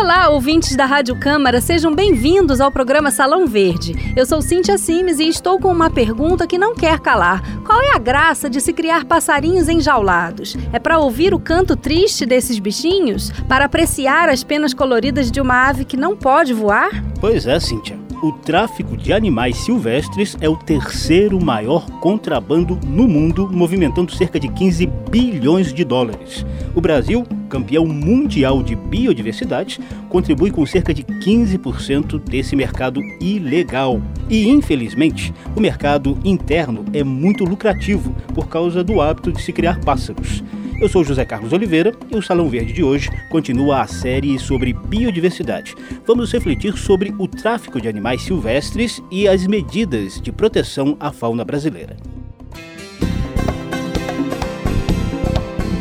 Olá, ouvintes da Rádio Câmara, sejam bem-vindos ao programa Salão Verde. Eu sou Cíntia Simes e estou com uma pergunta que não quer calar. Qual é a graça de se criar passarinhos enjaulados? É para ouvir o canto triste desses bichinhos? Para apreciar as penas coloridas de uma ave que não pode voar? Pois é, Cíntia. O tráfico de animais silvestres é o terceiro maior contrabando no mundo, movimentando cerca de 15 bilhões de dólares. O Brasil campeão mundial de biodiversidade, contribui com cerca de 15% desse mercado ilegal. E, infelizmente, o mercado interno é muito lucrativo por causa do hábito de se criar pássaros. Eu sou José Carlos Oliveira e o Salão Verde de hoje continua a série sobre biodiversidade. Vamos refletir sobre o tráfico de animais silvestres e as medidas de proteção à fauna brasileira.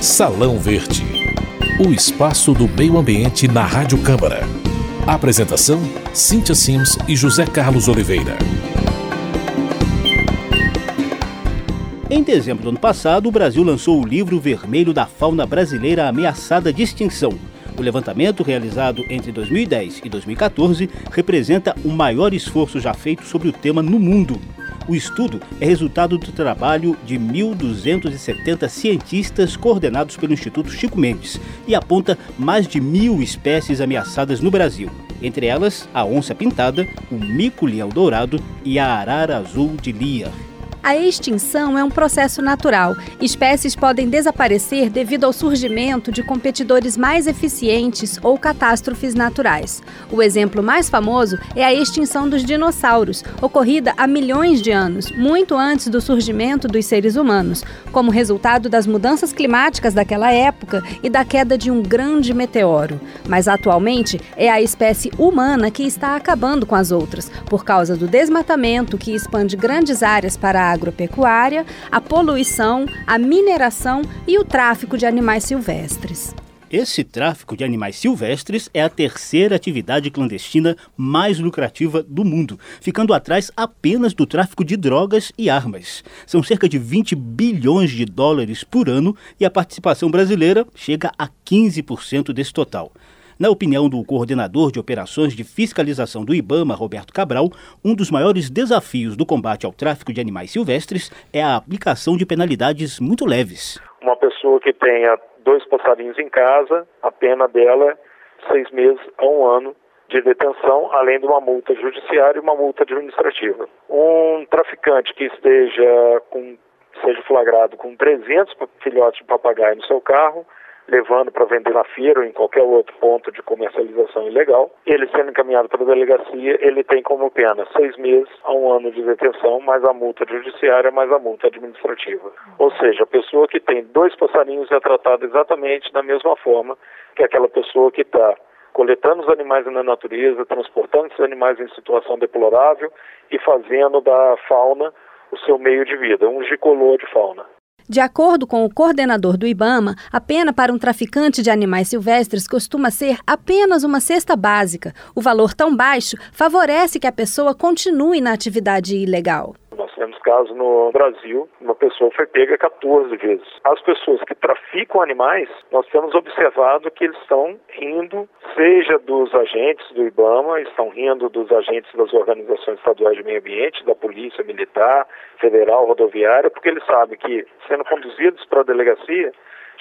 Salão Verde o espaço do meio ambiente na Rádio Câmara. Apresentação: Cíntia Sims e José Carlos Oliveira. Em dezembro do ano passado, o Brasil lançou o livro vermelho da fauna brasileira ameaçada de extinção. O levantamento, realizado entre 2010 e 2014, representa o maior esforço já feito sobre o tema no mundo. O estudo é resultado do trabalho de 1.270 cientistas coordenados pelo Instituto Chico Mendes e aponta mais de mil espécies ameaçadas no Brasil. Entre elas, a onça pintada, o mico-leão dourado e a arara azul de Lear. A extinção é um processo natural. Espécies podem desaparecer devido ao surgimento de competidores mais eficientes ou catástrofes naturais. O exemplo mais famoso é a extinção dos dinossauros, ocorrida há milhões de anos, muito antes do surgimento dos seres humanos, como resultado das mudanças climáticas daquela época e da queda de um grande meteoro. Mas atualmente é a espécie humana que está acabando com as outras, por causa do desmatamento que expande grandes áreas para a agropecuária, a poluição, a mineração e o tráfico de animais silvestres. Esse tráfico de animais silvestres é a terceira atividade clandestina mais lucrativa do mundo, ficando atrás apenas do tráfico de drogas e armas. São cerca de 20 bilhões de dólares por ano e a participação brasileira chega a 15% desse total. Na opinião do coordenador de operações de fiscalização do IBAMA, Roberto Cabral, um dos maiores desafios do combate ao tráfico de animais silvestres é a aplicação de penalidades muito leves. Uma pessoa que tenha dois passarinhos em casa, a pena dela é seis meses a um ano de detenção, além de uma multa judiciária e uma multa administrativa. Um traficante que esteja com seja flagrado com 300 filhotes de papagaio no seu carro, levando para vender na feira ou em qualquer outro ponto de comercialização ilegal. Ele sendo encaminhado para a delegacia, ele tem como pena seis meses a um ano de detenção, mais a multa judiciária, mais a multa administrativa. Ou seja, a pessoa que tem dois passarinhos é tratada exatamente da mesma forma que aquela pessoa que está coletando os animais na natureza, transportando esses animais em situação deplorável e fazendo da fauna o seu meio de vida, um gicolô de fauna. De acordo com o coordenador do IBAMA, a pena para um traficante de animais silvestres costuma ser apenas uma cesta básica. O valor tão baixo favorece que a pessoa continue na atividade ilegal. Temos casos no Brasil, uma pessoa foi pega 14 vezes. As pessoas que traficam animais, nós temos observado que eles estão rindo, seja dos agentes do IBAMA, estão rindo dos agentes das organizações estaduais de meio ambiente, da polícia militar, federal, rodoviária, porque eles sabem que, sendo conduzidos para a delegacia,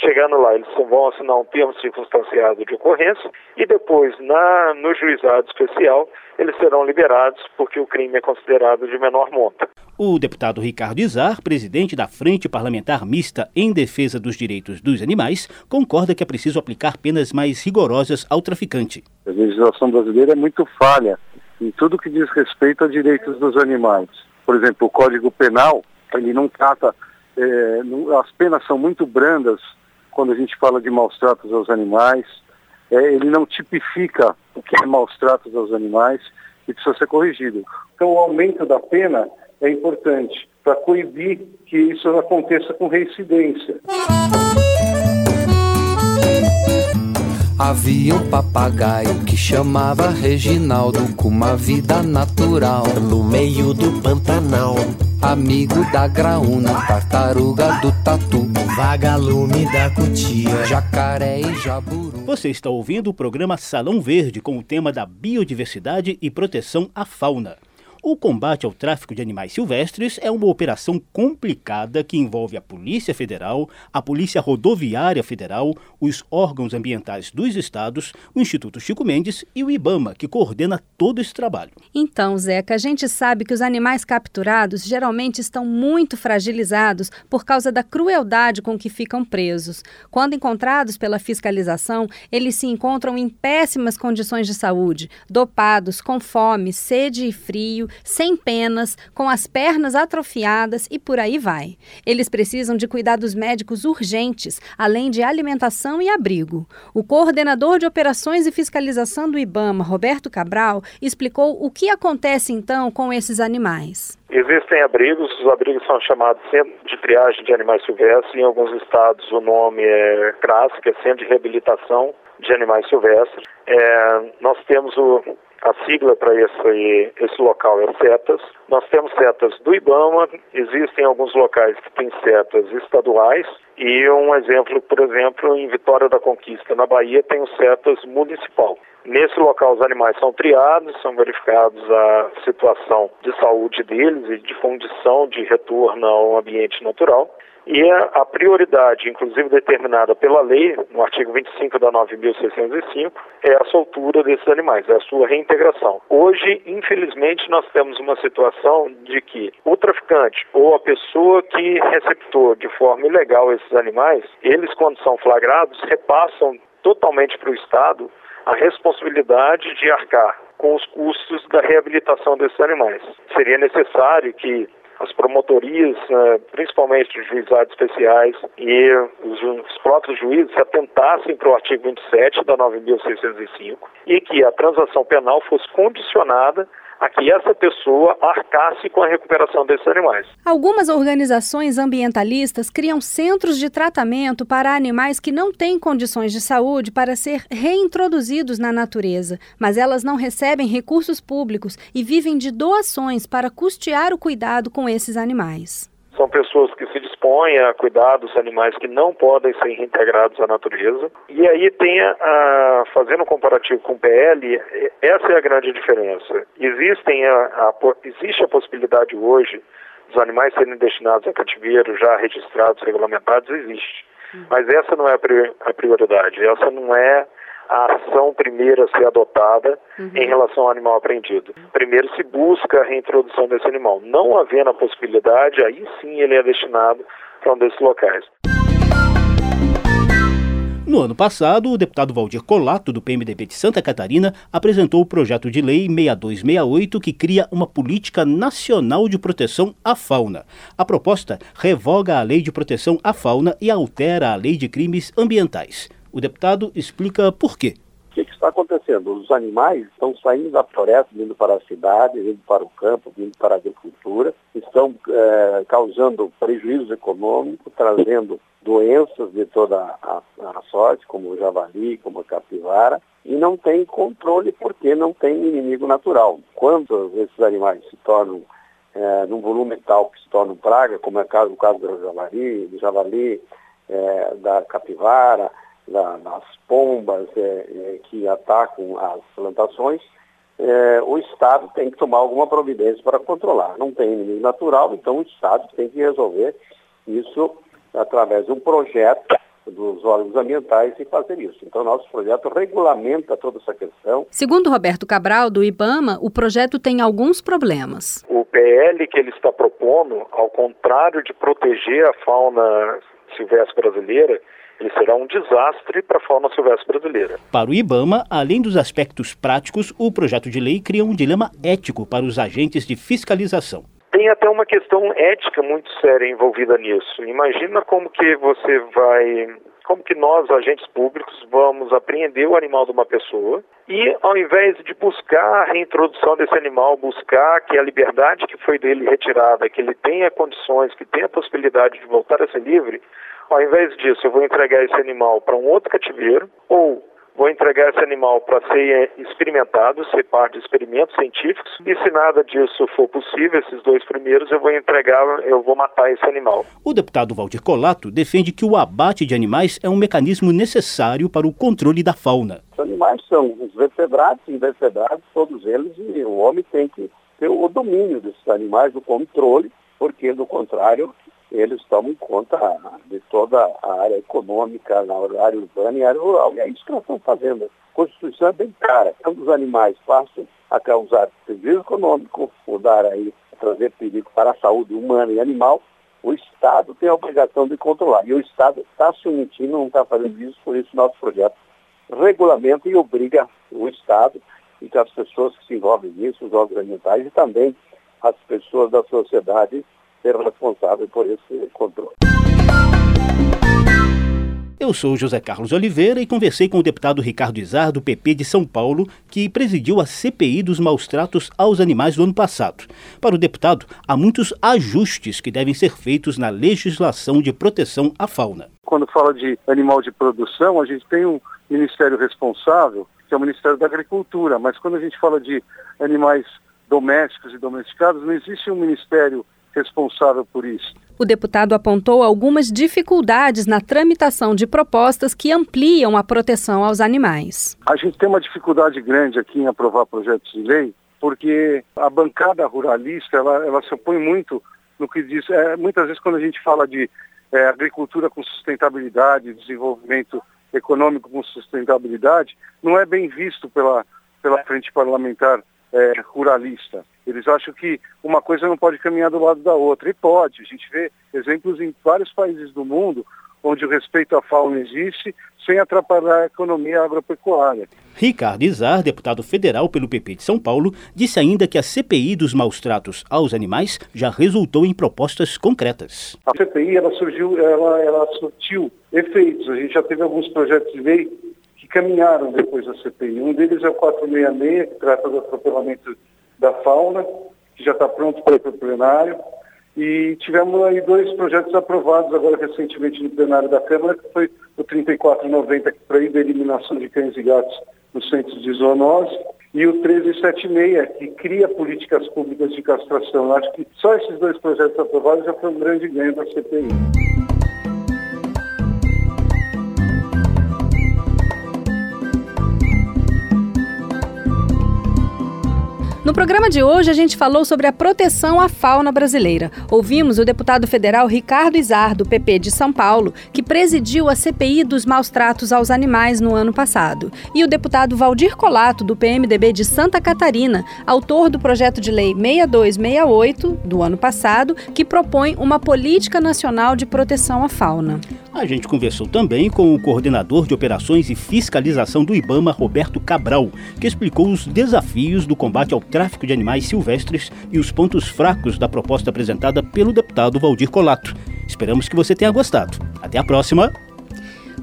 Chegando lá, eles vão assinar um termo circunstanciado de ocorrência e depois, na, no juizado especial, eles serão liberados porque o crime é considerado de menor monta. O deputado Ricardo Izar, presidente da Frente Parlamentar Mista em Defesa dos Direitos dos Animais, concorda que é preciso aplicar penas mais rigorosas ao traficante. A legislação brasileira é muito falha em tudo que diz respeito a direitos dos animais. Por exemplo, o Código Penal, ele não trata, é, as penas são muito brandas quando a gente fala de maus tratos aos animais, é, ele não tipifica o que é maus tratos aos animais e precisa ser corrigido. Então, o aumento da pena é importante para coibir que isso aconteça com reincidência. Havia um papagaio que chamava Reginaldo com uma vida natural no meio do Pantanal. Amigo da graúna, tartaruga do tatu, vagalume da cutia, jacaré e jaburu. Você está ouvindo o programa Salão Verde com o tema da biodiversidade e proteção à fauna. O combate ao tráfico de animais silvestres é uma operação complicada que envolve a Polícia Federal, a Polícia Rodoviária Federal, os órgãos ambientais dos estados, o Instituto Chico Mendes e o IBAMA, que coordena todo esse trabalho. Então, Zeca, a gente sabe que os animais capturados geralmente estão muito fragilizados por causa da crueldade com que ficam presos. Quando encontrados pela fiscalização, eles se encontram em péssimas condições de saúde, dopados, com fome, sede e frio sem penas, com as pernas atrofiadas e por aí vai. Eles precisam de cuidados médicos urgentes, além de alimentação e abrigo. O coordenador de operações e fiscalização do IBAMA, Roberto Cabral, explicou o que acontece então com esses animais. Existem abrigos, os abrigos são chamados Centro de Triagem de Animais Silvestres. Em alguns estados o nome é CRAS, que é Centro de Reabilitação de Animais Silvestres. É, nós temos o a sigla para esse, esse local é setas. Nós temos setas do IBAMA, existem alguns locais que têm setas estaduais e um exemplo, por exemplo, em Vitória da Conquista, na Bahia, tem o setas municipal. Nesse local os animais são triados, são verificados a situação de saúde deles e de condição de retorno ao ambiente natural. E a prioridade, inclusive determinada pela lei, no artigo 25 da 9.605, é a soltura desses animais, é a sua reintegração. Hoje, infelizmente, nós temos uma situação de que o traficante ou a pessoa que receptou de forma ilegal esses animais, eles, quando são flagrados, repassam totalmente para o Estado a responsabilidade de arcar com os custos da reabilitação desses animais. Seria necessário que as promotorias, né, principalmente os juizados especiais e os, próprios juízes se atentassem para o artigo 27 da 9.605 e que a transação penal fosse condicionada a que essa pessoa arcasse com a recuperação desses animais. Algumas organizações ambientalistas criam centros de tratamento para animais que não têm condições de saúde para ser reintroduzidos na natureza, mas elas não recebem recursos públicos e vivem de doações para custear o cuidado com esses animais. São pessoas que se dispõem a cuidar dos animais que não podem ser reintegrados à natureza. E aí tem, a, a, fazendo um comparativo com o PL, essa é a grande diferença. Existem a, a, existe a possibilidade hoje dos animais serem destinados a cativeiro já registrados, regulamentados, existe. Mas essa não é a prioridade, essa não é a ação primeira a ser adotada uhum. em relação ao animal apreendido. Primeiro se busca a reintrodução desse animal. Não havendo a possibilidade, aí sim ele é destinado para um desses locais. No ano passado, o deputado Valdir Colato, do PMDB de Santa Catarina, apresentou o projeto de lei 6268 que cria uma política nacional de proteção à fauna. A proposta revoga a lei de proteção à fauna e altera a lei de crimes ambientais. O deputado explica por quê. O que, está acontecendo? Os animais estão saindo da floresta, vindo para a cidade, vindo para o campo, vindo para a agricultura, estão é, causando prejuízo econômico, trazendo doenças de toda a, a, sorte, como o javali, como a capivara, e não tem controle porque não tem inimigo natural. Quando esses animais se tornam é, num volume tal que se tornam praga, como é o caso, o caso do javali, do javali é, da capivara, da, das pombas é, é, que atacam as plantações, é, o Estado tem que tomar alguma providência para controlar. Não tem inimigo natural, então o Estado tem que resolver isso através de um projeto dos órgãos ambientais e fazer isso. Então, nosso projeto regulamenta toda essa questão. Segundo Roberto Cabral, do IBAMA, o projeto tem alguns problemas. O PL que ele está propondo, ao contrário de proteger a fauna silvestre brasileira, ele será um desastre para a fauna silvestre brasileira. Para o IBAMA, além dos aspectos práticos, o projeto de lei cria um dilema ético para os agentes de fiscalização. Tem até uma questão ética muito séria envolvida nisso. Imagina como que você vai como que nós, agentes públicos, vamos apreender o animal de uma pessoa e, ao invés de buscar a reintrodução desse animal, buscar que a liberdade que foi dele retirada, que ele tenha condições, que tenha a possibilidade de voltar a ser livre, ao invés disso, eu vou entregar esse animal para um outro cativeiro ou vou entregar esse animal para ser experimentado, ser parte de experimentos científicos, e se nada disso for possível, esses dois primeiros, eu vou entregar, eu vou matar esse animal. O deputado Valdir Colato defende que o abate de animais é um mecanismo necessário para o controle da fauna. Os animais são os vertebrados e invertebrados, todos eles, e o homem tem que ter o domínio desses animais, o controle, porque, do contrário, eles tomam conta de toda a área econômica, na área urbana e área rural. E é isso que nós estamos fazendo. A Constituição é bem cara. Quando os animais passam a causar prejuízo econômico, ou dar aí, trazer perigo para a saúde humana e animal, o Estado tem a obrigação de controlar. E o Estado está se omitindo, não está fazendo isso, por isso nosso projeto regulamenta e obriga o Estado e as pessoas que se envolvem nisso, os órgãos ambientais e também as pessoas da sociedade ser responsável por esse controle. Eu sou José Carlos Oliveira e conversei com o deputado Ricardo Izar, do PP de São Paulo, que presidiu a CPI dos maus tratos aos animais do ano passado. Para o deputado, há muitos ajustes que devem ser feitos na legislação de proteção à fauna. Quando fala de animal de produção, a gente tem um ministério responsável, que é o Ministério da Agricultura, mas quando a gente fala de animais domésticos e domesticados, não existe um ministério responsável por isso. O deputado apontou algumas dificuldades na tramitação de propostas que ampliam a proteção aos animais. A gente tem uma dificuldade grande aqui em aprovar projetos de lei, porque a bancada ruralista ela, ela se opõe muito no que diz. É, muitas vezes quando a gente fala de é, agricultura com sustentabilidade, desenvolvimento econômico com sustentabilidade, não é bem visto pela, pela frente parlamentar é, ruralista. Eles acham que uma coisa não pode caminhar do lado da outra. E pode. A gente vê exemplos em vários países do mundo onde o respeito à fauna existe sem atrapalhar a economia agropecuária. Ricardo Izar, deputado federal pelo PP de São Paulo, disse ainda que a CPI dos maus tratos aos animais já resultou em propostas concretas. A CPI ela surgiu, ela, ela surtiu efeitos. A gente já teve alguns projetos de lei que caminharam depois da CPI. Um deles é o 466, que trata do atropelamento da fauna, que já está pronto para ir para o plenário. E tivemos aí dois projetos aprovados agora recentemente no plenário da Câmara, que foi o 3490, que proíbe a eliminação de cães e gatos nos centros de zoonose, e o 1376, que cria políticas públicas de castração. Eu acho que só esses dois projetos aprovados já foi um grande ganho da CPI. No programa de hoje, a gente falou sobre a proteção à fauna brasileira. Ouvimos o deputado federal Ricardo Izar, do PP de São Paulo, que presidiu a CPI dos maus tratos aos animais no ano passado, e o deputado Valdir Colato, do PMDB de Santa Catarina, autor do projeto de lei 6268 do ano passado, que propõe uma política nacional de proteção à fauna. A gente conversou também com o coordenador de operações e fiscalização do IBAMA, Roberto Cabral, que explicou os desafios do combate ao tráfico de animais silvestres e os pontos fracos da proposta apresentada pelo deputado Valdir Colato. Esperamos que você tenha gostado. Até a próxima!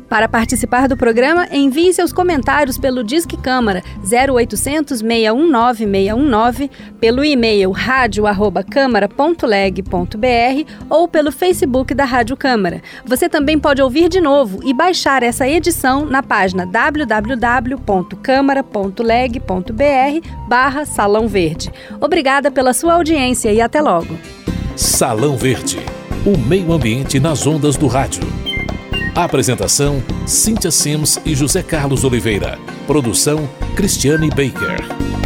Para participar do programa, envie seus comentários pelo Disque Câmara 0800 619 619, pelo e-mail radio@câmara.leg.br ou pelo Facebook da Rádio Câmara. Você também pode ouvir de novo e baixar essa edição na página www.câmara.leg.br/barra Salão Verde. Obrigada pela sua audiência e até logo. Salão Verde, o meio ambiente nas ondas do rádio. Apresentação: Cíntia Sims e José Carlos Oliveira. Produção: Cristiane Baker.